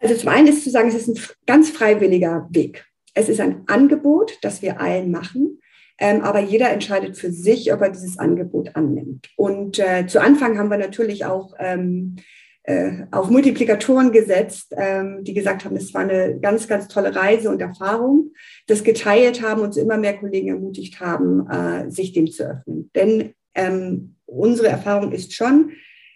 Also zum einen ist zu sagen, es ist ein ganz freiwilliger Weg. Es ist ein Angebot, das wir allen machen. Ähm, aber jeder entscheidet für sich, ob er dieses Angebot annimmt. Und äh, zu Anfang haben wir natürlich auch ähm, äh, auf Multiplikatoren gesetzt, ähm, die gesagt haben, es war eine ganz, ganz tolle Reise und Erfahrung, das geteilt haben und immer mehr Kollegen ermutigt haben, äh, sich dem zu öffnen. Denn ähm, unsere Erfahrung ist schon,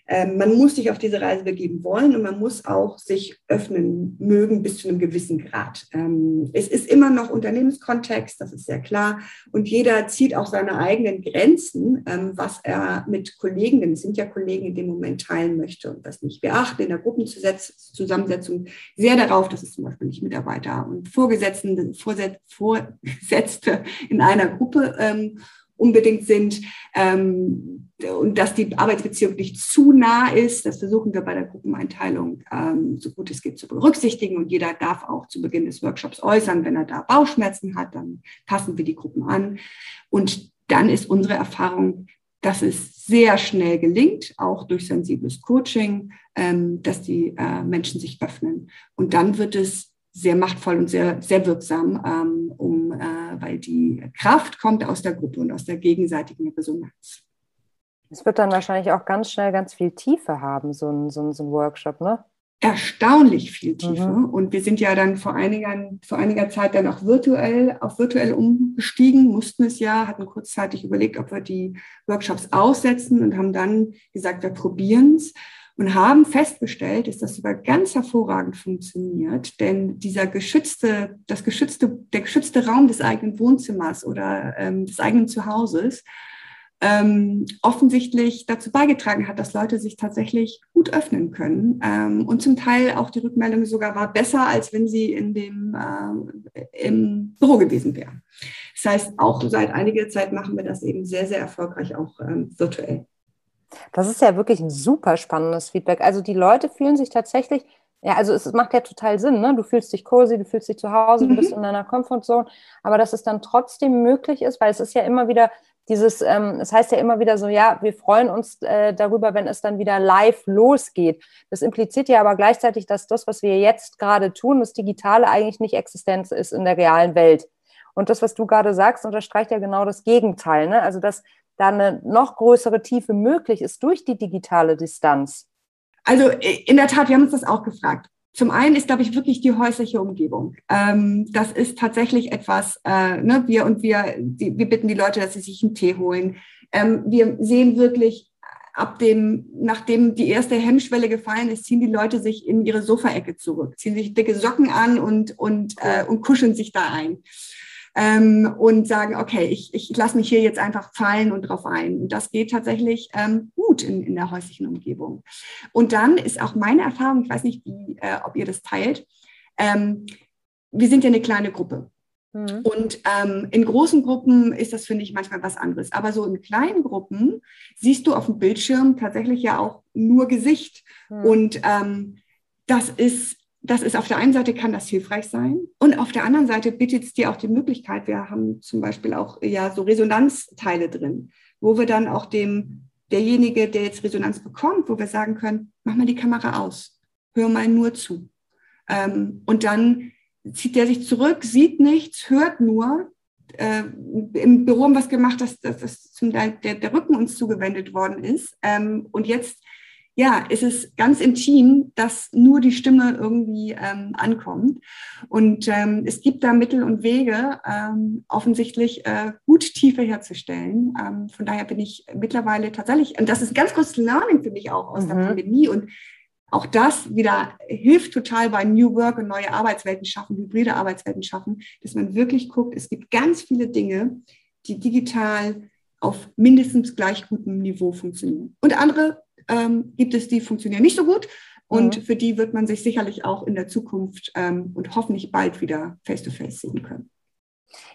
man muss sich auf diese Reise begeben wollen und man muss auch sich öffnen mögen bis zu einem gewissen Grad. Ähm, es ist immer noch Unternehmenskontext, das ist sehr klar. Und jeder zieht auch seine eigenen Grenzen, ähm, was er mit Kollegen, denn es sind ja Kollegen in dem Moment teilen möchte und was nicht. Wir achten in der Gruppenzusammensetzung sehr darauf, dass es zum Beispiel nicht Mitarbeiter und Vorgesetzte, Vorgesetzte in einer Gruppe unbedingt sind ähm, und dass die Arbeitsbeziehung nicht zu nah ist. Das versuchen wir bei der Gruppeneinteilung ähm, so gut es geht zu berücksichtigen und jeder darf auch zu Beginn des Workshops äußern, wenn er da Bauchschmerzen hat, dann passen wir die Gruppen an und dann ist unsere Erfahrung, dass es sehr schnell gelingt, auch durch sensibles Coaching, ähm, dass die äh, Menschen sich öffnen. Und dann wird es sehr machtvoll und sehr, sehr wirksam, ähm, um, äh, weil die Kraft kommt aus der Gruppe und aus der gegenseitigen Resonanz. Es wird dann wahrscheinlich auch ganz schnell ganz viel Tiefe haben, so ein, so ein, so ein Workshop, ne? Erstaunlich viel Tiefe. Mhm. Und wir sind ja dann vor einiger, vor einiger Zeit dann auch virtuell, auf virtuell umgestiegen, mussten es ja, hatten kurzzeitig überlegt, ob wir die Workshops aussetzen und haben dann gesagt, wir probieren es und haben festgestellt, dass das sogar ganz hervorragend funktioniert, denn dieser geschützte, das geschützte, der geschützte Raum des eigenen Wohnzimmers oder ähm, des eigenen Zuhauses ähm, offensichtlich dazu beigetragen hat, dass Leute sich tatsächlich gut öffnen können ähm, und zum Teil auch die Rückmeldung sogar war besser, als wenn sie in dem äh, im Büro gewesen wären. Das heißt, auch seit einiger Zeit machen wir das eben sehr, sehr erfolgreich auch ähm, virtuell. Das ist ja wirklich ein super spannendes Feedback. Also die Leute fühlen sich tatsächlich, ja, also es macht ja total Sinn, ne? Du fühlst dich cozy, du fühlst dich zu Hause, du bist mhm. in deiner Comfortzone, aber dass es dann trotzdem möglich ist, weil es ist ja immer wieder dieses, ähm, es heißt ja immer wieder so, ja, wir freuen uns äh, darüber, wenn es dann wieder live losgeht. Das impliziert ja aber gleichzeitig, dass das, was wir jetzt gerade tun, das Digitale eigentlich nicht Existenz ist in der realen Welt. Und das, was du gerade sagst, unterstreicht ja genau das Gegenteil. Ne? Also, dass da eine noch größere Tiefe möglich ist durch die digitale Distanz? Also in der Tat, wir haben uns das auch gefragt. Zum einen ist, glaube ich, wirklich die häusliche Umgebung. Ähm, das ist tatsächlich etwas, äh, ne, wir und wir, die, wir bitten die Leute, dass sie sich einen Tee holen. Ähm, wir sehen wirklich ab dem, nachdem die erste Hemmschwelle gefallen ist, ziehen die Leute sich in ihre Sofaecke zurück, ziehen sich dicke Socken an und, und, äh, und kuscheln sich da ein ähm, und sagen, okay, ich, ich lasse mich hier jetzt einfach fallen und drauf ein. Und das geht tatsächlich ähm, gut in, in der häuslichen Umgebung. Und dann ist auch meine Erfahrung, ich weiß nicht, wie, äh, ob ihr das teilt, ähm, wir sind ja eine kleine Gruppe. Mhm. Und ähm, in großen Gruppen ist das, finde ich, manchmal was anderes. Aber so in kleinen Gruppen siehst du auf dem Bildschirm tatsächlich ja auch nur Gesicht. Mhm. Und ähm, das ist das ist auf der einen Seite kann das hilfreich sein und auf der anderen Seite bietet es dir auch die Möglichkeit, wir haben zum Beispiel auch ja so Resonanzteile drin, wo wir dann auch dem, derjenige, der jetzt Resonanz bekommt, wo wir sagen können, mach mal die Kamera aus, hör mal nur zu. Ähm, und dann zieht der sich zurück, sieht nichts, hört nur. Äh, Im Büro haben wir was gemacht, dass, dass, dass zum der, der Rücken uns zugewendet worden ist. Ähm, und jetzt ja, es ist ganz intim, dass nur die Stimme irgendwie ähm, ankommt. Und ähm, es gibt da Mittel und Wege, ähm, offensichtlich äh, gut Tiefe herzustellen. Ähm, von daher bin ich mittlerweile tatsächlich, und das ist ein ganz großes Learning für mich auch aus mhm. der Pandemie. Und auch das wieder hilft total bei New Work und neue Arbeitswelten schaffen, hybride Arbeitswelten schaffen, dass man wirklich guckt, es gibt ganz viele Dinge, die digital auf mindestens gleich gutem Niveau funktionieren. Und andere ähm, gibt es, die funktionieren nicht so gut. Und mhm. für die wird man sich sicherlich auch in der Zukunft ähm, und hoffentlich bald wieder face-to-face -face sehen können.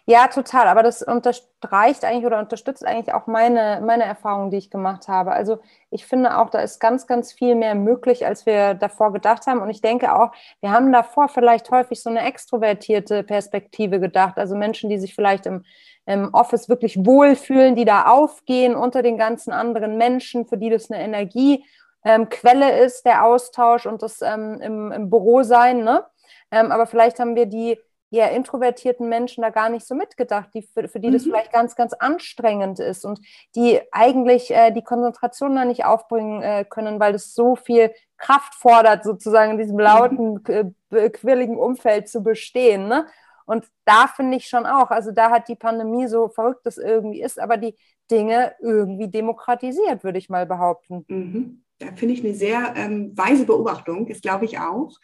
Ja, total. Aber das unterstreicht eigentlich oder unterstützt eigentlich auch meine, meine Erfahrungen, die ich gemacht habe. Also ich finde auch, da ist ganz, ganz viel mehr möglich, als wir davor gedacht haben. Und ich denke auch, wir haben davor vielleicht häufig so eine extrovertierte Perspektive gedacht. Also Menschen, die sich vielleicht im, im Office wirklich wohlfühlen, die da aufgehen unter den ganzen anderen Menschen, für die das eine Energiequelle ähm, ist, der Austausch und das ähm, im, im Büro sein. Ne? Ähm, aber vielleicht haben wir die eher introvertierten Menschen da gar nicht so mitgedacht, die, für, für die mhm. das vielleicht ganz, ganz anstrengend ist und die eigentlich äh, die Konzentration da nicht aufbringen äh, können, weil das so viel Kraft fordert, sozusagen in diesem lauten, mhm. äh, quirligen Umfeld zu bestehen. Ne? Und da finde ich schon auch, also da hat die Pandemie so verrückt es irgendwie ist, aber die Dinge irgendwie demokratisiert, würde ich mal behaupten. Mhm. Da finde ich eine sehr ähm, weise Beobachtung, ist glaube ich auch.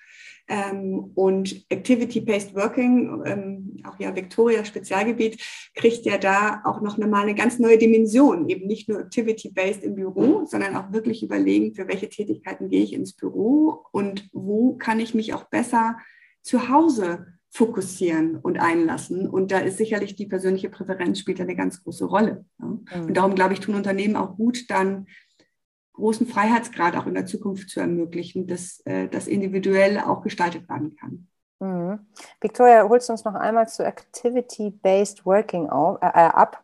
Ähm, und Activity-Based Working, ähm, auch ja Victoria Spezialgebiet, kriegt ja da auch noch mal eine ganz neue Dimension. Eben nicht nur Activity-Based im Büro, sondern auch wirklich überlegen, für welche Tätigkeiten gehe ich ins Büro und wo kann ich mich auch besser zu Hause fokussieren und einlassen. Und da ist sicherlich die persönliche Präferenz spielt eine ganz große Rolle. Ja. Mhm. Und darum, glaube ich, tun Unternehmen auch gut, dann großen Freiheitsgrad auch in der Zukunft zu ermöglichen, dass äh, das individuell auch gestaltet werden kann. Mhm. Victoria, holst du uns noch einmal zu Activity-Based Working auf, äh, äh, ab?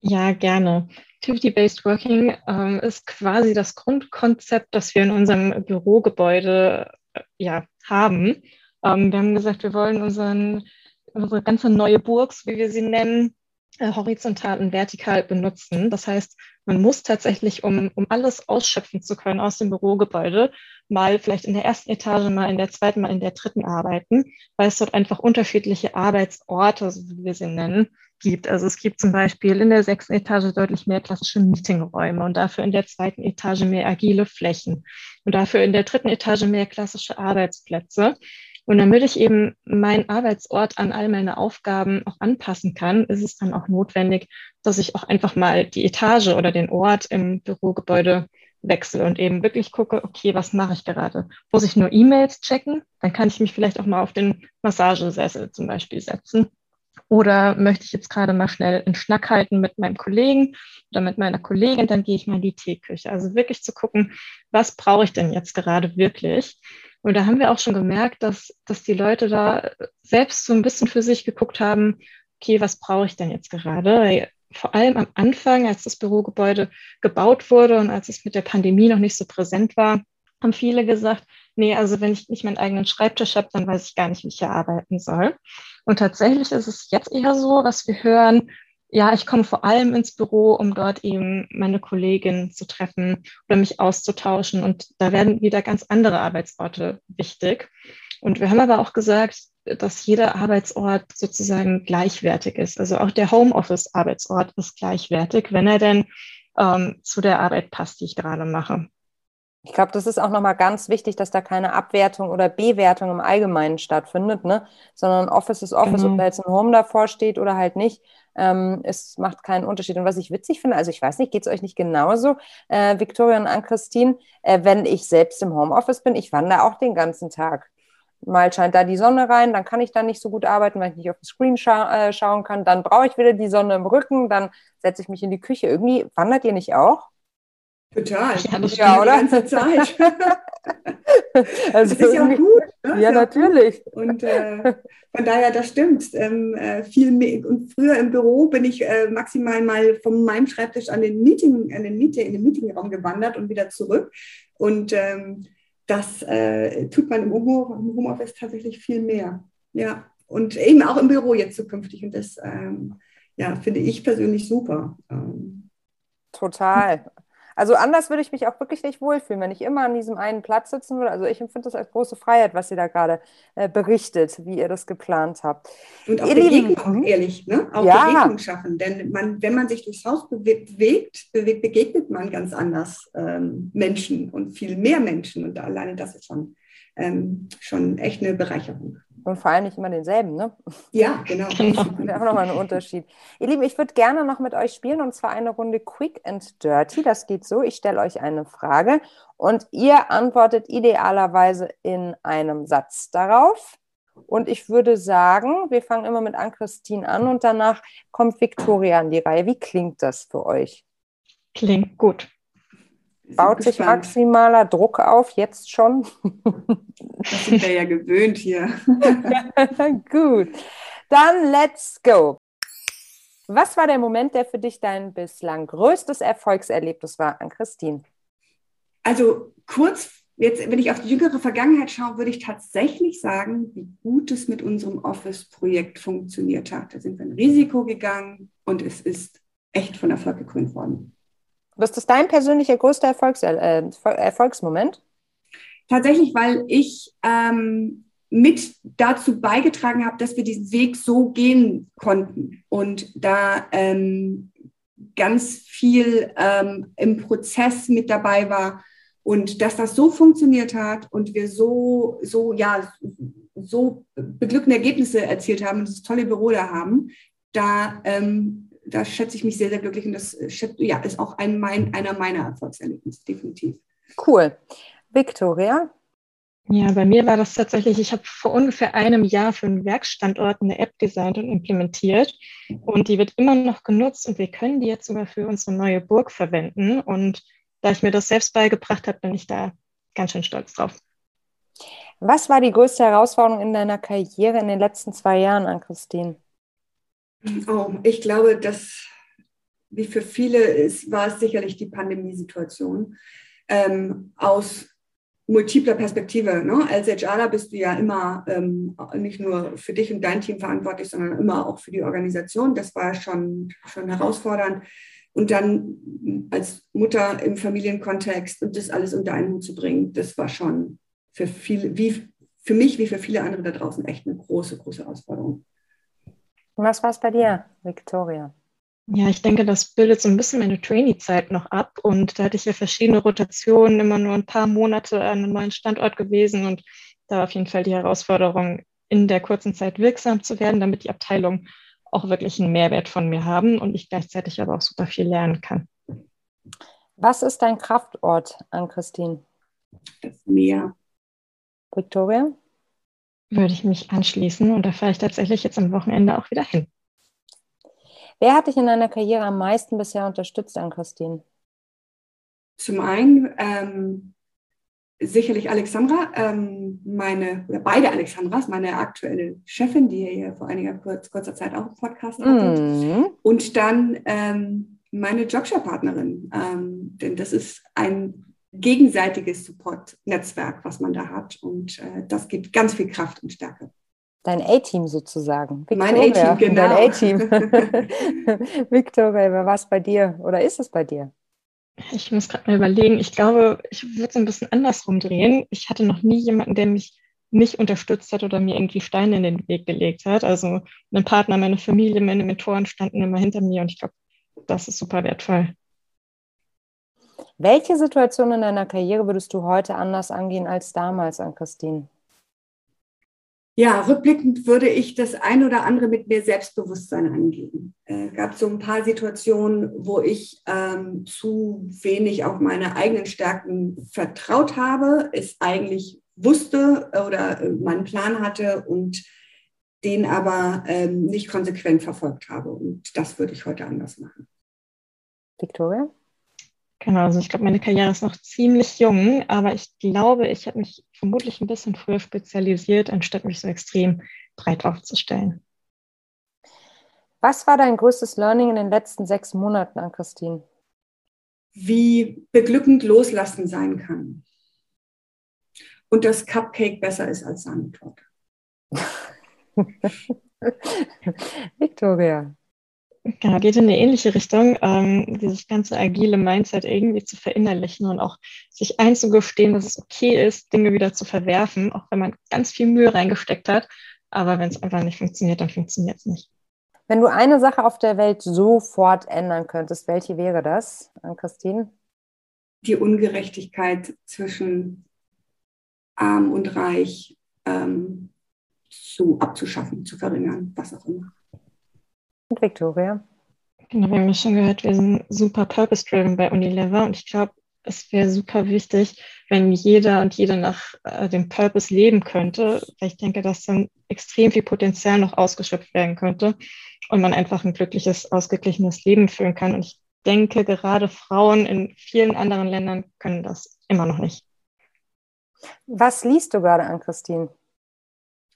Ja, gerne. Activity-Based Working ähm, ist quasi das Grundkonzept, das wir in unserem Bürogebäude äh, ja, haben. Ähm, wir haben gesagt, wir wollen unseren, unsere ganze neue Burg, wie wir sie nennen, äh, horizontal und vertikal benutzen. Das heißt, man muss tatsächlich, um, um alles ausschöpfen zu können aus dem Bürogebäude, mal vielleicht in der ersten Etage, mal in der zweiten, mal in der dritten arbeiten, weil es dort einfach unterschiedliche Arbeitsorte, so wie wir sie nennen, gibt. Also es gibt zum Beispiel in der sechsten Etage deutlich mehr klassische Meetingräume und dafür in der zweiten Etage mehr agile Flächen und dafür in der dritten Etage mehr klassische Arbeitsplätze. Und damit ich eben meinen Arbeitsort an all meine Aufgaben auch anpassen kann, ist es dann auch notwendig, dass ich auch einfach mal die Etage oder den Ort im Bürogebäude wechsle und eben wirklich gucke, okay, was mache ich gerade? Muss ich nur E-Mails checken? Dann kann ich mich vielleicht auch mal auf den Massagesessel zum Beispiel setzen. Oder möchte ich jetzt gerade mal schnell einen Schnack halten mit meinem Kollegen oder mit meiner Kollegin, dann gehe ich mal in die Teeküche. Also wirklich zu gucken, was brauche ich denn jetzt gerade wirklich? Und da haben wir auch schon gemerkt, dass, dass die Leute da selbst so ein bisschen für sich geguckt haben, okay, was brauche ich denn jetzt gerade? Vor allem am Anfang, als das Bürogebäude gebaut wurde und als es mit der Pandemie noch nicht so präsent war, haben viele gesagt, nee, also wenn ich nicht meinen eigenen Schreibtisch habe, dann weiß ich gar nicht, wie ich hier arbeiten soll. Und tatsächlich ist es jetzt eher so, was wir hören, ja, ich komme vor allem ins Büro, um dort eben meine Kollegin zu treffen oder mich auszutauschen. Und da werden wieder ganz andere Arbeitsorte wichtig. Und wir haben aber auch gesagt, dass jeder Arbeitsort sozusagen gleichwertig ist. Also auch der Homeoffice-Arbeitsort ist gleichwertig, wenn er denn ähm, zu der Arbeit passt, die ich gerade mache. Ich glaube, das ist auch nochmal ganz wichtig, dass da keine Abwertung oder Bewertung im Allgemeinen stattfindet, ne? sondern Office ist Office, genau. ob da jetzt ein Home davor steht oder halt nicht. Ähm, es macht keinen Unterschied. Und was ich witzig finde, also ich weiß nicht, geht es euch nicht genauso, äh, Victoria und Ann-Christine, äh, wenn ich selbst im Homeoffice bin, ich wandere auch den ganzen Tag. Mal scheint da die Sonne rein, dann kann ich da nicht so gut arbeiten, weil ich nicht auf den Screen scha äh, schauen kann. Dann brauche ich wieder die Sonne im Rücken, dann setze ich mich in die Küche. Irgendwie wandert ihr nicht auch? Total. Ja, das ja oder? Die ganze Zeit. also *laughs* das ist ja gut. Ne? Ja, natürlich. Und äh, von daher, das stimmt. Ähm, äh, viel mehr, und früher im Büro bin ich äh, maximal mal von meinem Schreibtisch an den Meeting, an den Meeting, in den Meetingraum gewandert und wieder zurück. Und ähm, das äh, tut man im Homeoffice tatsächlich viel mehr. Ja. Und eben auch im Büro jetzt zukünftig. Und das ähm, ja, finde ich persönlich super. Ähm, Total. Also anders würde ich mich auch wirklich nicht wohlfühlen, wenn ich immer an diesem einen Platz sitzen würde. Also ich empfinde das als große Freiheit, was ihr da gerade äh, berichtet, wie ihr das geplant habt. Und auch ihr Begegnung, Lieben, ehrlich, ne? Auch ja. Begegnung schaffen. Denn man, wenn man sich durchs Haus bewegt, bewegt begegnet man ganz anders ähm, Menschen und viel mehr Menschen. Und alleine das ist schon, ähm, schon echt eine Bereicherung. Und vor allem nicht immer denselben, ne? Ja, *laughs* genau. Das ist auch nochmal ein Unterschied. Ihr Lieben, ich würde gerne noch mit euch spielen und zwar eine Runde Quick and Dirty. Das geht so, ich stelle euch eine Frage und ihr antwortet idealerweise in einem Satz darauf. Und ich würde sagen, wir fangen immer mit Ann-Christine an und danach kommt Victoria an die Reihe. Wie klingt das für euch? Klingt gut. Baut sich maximaler Druck auf, jetzt schon? Das sind wir ja gewöhnt hier. *laughs* gut. Dann let's go. Was war der Moment, der für dich dein bislang größtes Erfolgserlebnis war, an Christine? Also kurz Jetzt, wenn ich auf die jüngere Vergangenheit schaue, würde ich tatsächlich sagen, wie gut es mit unserem Office-Projekt funktioniert hat. Da sind wir ein Risiko gegangen und es ist echt von Erfolg gekrönt worden. Was ist dein persönlicher größter Erfolgs äh, Erfolgsmoment? Tatsächlich, weil ich ähm, mit dazu beigetragen habe, dass wir diesen Weg so gehen konnten und da ähm, ganz viel ähm, im Prozess mit dabei war und dass das so funktioniert hat und wir so, so, ja, so beglückende Ergebnisse erzielt haben und das tolle Büro da haben, da, ähm, da schätze ich mich sehr, sehr glücklich und das ja, ist auch ein, mein, einer meiner Erfolgserlebnisse, definitiv. Cool. Victoria? Ja, bei mir war das tatsächlich, ich habe vor ungefähr einem Jahr für einen Werkstandort eine App designt und implementiert und die wird immer noch genutzt und wir können die jetzt sogar für unsere neue Burg verwenden und da ich mir das selbst beigebracht habe, bin ich da ganz schön stolz drauf. Was war die größte Herausforderung in deiner Karriere in den letzten zwei Jahren an Christine? Oh, ich glaube, dass wie für viele ist, war es sicherlich die Pandemiesituation. Ähm, aus multipler Perspektive. Ne? Als HRler bist du ja immer ähm, nicht nur für dich und dein Team verantwortlich, sondern immer auch für die Organisation. Das war schon, schon herausfordernd. Und dann als Mutter im Familienkontext und das alles unter einen Hut zu bringen, das war schon für viele, wie für mich wie für viele andere da draußen echt eine große, große Herausforderung. Was war es bei dir, Victoria? Ja, ich denke, das bildet so ein bisschen meine Trainee-Zeit noch ab. Und da hatte ich ja verschiedene Rotationen, immer nur ein paar Monate an einem neuen Standort gewesen. Und da war auf jeden Fall die Herausforderung, in der kurzen Zeit wirksam zu werden, damit die Abteilung auch wirklich einen Mehrwert von mir haben und ich gleichzeitig aber auch super viel lernen kann. Was ist dein Kraftort an Christine? Das Meer. Victoria? Würde ich mich anschließen und da fahre ich tatsächlich jetzt am Wochenende auch wieder hin. Wer hat dich in deiner Karriere am meisten bisher unterstützt an Christine? Zum einen ähm, sicherlich Alexandra, ähm, meine, oder beide Alexandras, meine aktuelle Chefin, die ihr vor einiger kurz, kurzer Zeit auch einen Podcast. Mhm. Und dann ähm, meine Jobshare-Partnerin, ähm, denn das ist ein gegenseitiges Support-Netzwerk, was man da hat. Und äh, das gibt ganz viel Kraft und Stärke. Dein A-Team sozusagen. Victoria, mein A-Team, genau. Dein A-Team. *laughs* Victoria, wer war es bei dir oder ist es bei dir? Ich muss gerade mal überlegen. Ich glaube, ich würde es ein bisschen andersrum drehen. Ich hatte noch nie jemanden, der mich nicht unterstützt hat oder mir irgendwie Steine in den Weg gelegt hat. Also mein Partner, meine Familie, meine Mentoren standen immer hinter mir und ich glaube, das ist super wertvoll. Welche Situation in deiner Karriere würdest du heute anders angehen als damals an Christine? Ja, rückblickend würde ich das ein oder andere mit mehr Selbstbewusstsein angehen. Es äh, gab so ein paar Situationen, wo ich ähm, zu wenig auf meine eigenen Stärken vertraut habe, es eigentlich wusste oder äh, meinen Plan hatte und den aber ähm, nicht konsequent verfolgt habe. Und das würde ich heute anders machen. Victoria? Genau, also ich glaube, meine Karriere ist noch ziemlich jung, aber ich glaube, ich habe mich vermutlich ein bisschen früher spezialisiert, anstatt mich so extrem breit aufzustellen. Was war dein größtes Learning in den letzten sechs Monaten an Christine? Wie beglückend Loslassen sein kann. Und dass Cupcake besser ist als Sahnetorte. *laughs* Victoria. Genau, geht in eine ähnliche Richtung, ähm, dieses ganze agile Mindset irgendwie zu verinnerlichen und auch sich einzugestehen, dass es okay ist, Dinge wieder zu verwerfen, auch wenn man ganz viel Mühe reingesteckt hat. Aber wenn es einfach nicht funktioniert, dann funktioniert es nicht. Wenn du eine Sache auf der Welt sofort ändern könntest, welche wäre das, Christine? Die Ungerechtigkeit zwischen arm und reich ähm, zu abzuschaffen, zu verringern, was auch immer. Und Victoria? Genau, wir haben ja schon gehört, wir sind super purpose-driven bei Unilever und ich glaube, es wäre super wichtig, wenn jeder und jede nach äh, dem Purpose leben könnte, weil ich denke, dass dann extrem viel Potenzial noch ausgeschöpft werden könnte und man einfach ein glückliches, ausgeglichenes Leben führen kann. Und ich denke, gerade Frauen in vielen anderen Ländern können das immer noch nicht. Was liest du gerade an, Christine?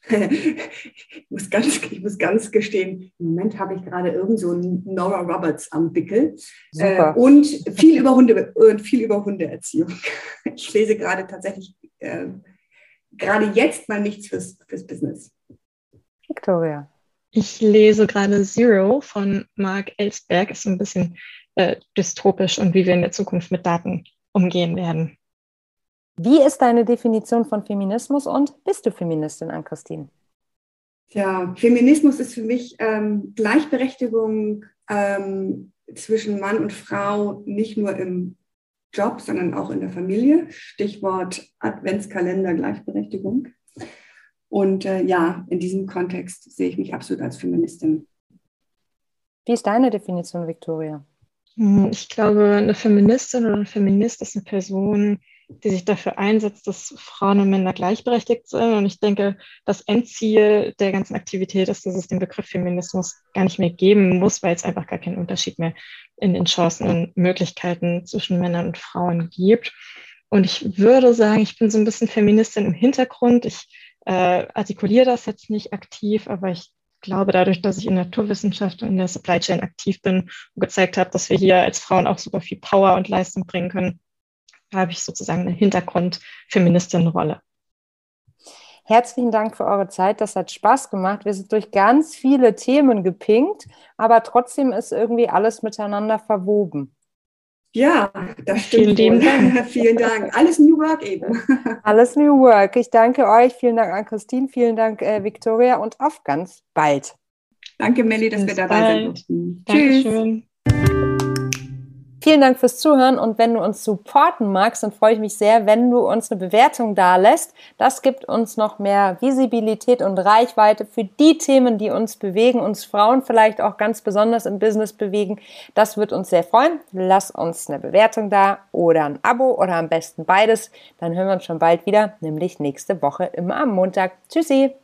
Ich, muss ganz, ich muss ganz gestehen, im Moment habe ich gerade irgend so Nora Roberts am Wickel äh, und viel über Hunde und viel über Hundeerziehung. *laughs* Ich lese gerade tatsächlich äh, gerade jetzt mal nichts fürs, fürs Business. Victoria. Ich lese gerade Zero von Mark Ellsberg. Ist ein bisschen äh, dystopisch und wie wir in der Zukunft mit Daten umgehen werden. Wie ist deine Definition von Feminismus und bist du Feministin, Ann-Christine? Ja, Feminismus ist für mich ähm, Gleichberechtigung ähm, zwischen Mann und Frau, nicht nur im Job, sondern auch in der Familie. Stichwort Adventskalender Gleichberechtigung. Und äh, ja, in diesem Kontext sehe ich mich absolut als Feministin. Wie ist deine Definition, Victoria? Hm, ich glaube, eine Feministin oder ein Feminist ist eine Person, die sich dafür einsetzt, dass Frauen und Männer gleichberechtigt sind. Und ich denke, das Endziel der ganzen Aktivität ist, dass es den Begriff Feminismus gar nicht mehr geben muss, weil es einfach gar keinen Unterschied mehr in den Chancen und Möglichkeiten zwischen Männern und Frauen gibt. Und ich würde sagen, ich bin so ein bisschen Feministin im Hintergrund. Ich äh, artikuliere das jetzt nicht aktiv, aber ich glaube, dadurch, dass ich in Naturwissenschaft und in der Supply Chain aktiv bin und gezeigt habe, dass wir hier als Frauen auch super viel Power und Leistung bringen können, habe ich sozusagen eine Hintergrund-Feministin-Rolle. Herzlichen Dank für eure Zeit. Das hat Spaß gemacht. Wir sind durch ganz viele Themen gepinkt, aber trotzdem ist irgendwie alles miteinander verwoben. Ja, das stimmt. Vielen, Dank. *laughs* Vielen Dank. Alles New Work eben. *laughs* Alles New Work. Ich danke euch. Vielen Dank an Christine. Vielen Dank, äh, Victoria. Und auf ganz bald. Danke, Melli, dass Bis wir dabei bald. sind. Tschüss. Vielen Dank fürs Zuhören und wenn du uns supporten magst, dann freue ich mich sehr, wenn du uns eine Bewertung da lässt. Das gibt uns noch mehr Visibilität und Reichweite für die Themen, die uns bewegen, uns Frauen vielleicht auch ganz besonders im Business bewegen. Das wird uns sehr freuen. Lass uns eine Bewertung da oder ein Abo oder am besten beides. Dann hören wir uns schon bald wieder, nämlich nächste Woche immer am Montag. Tschüssi!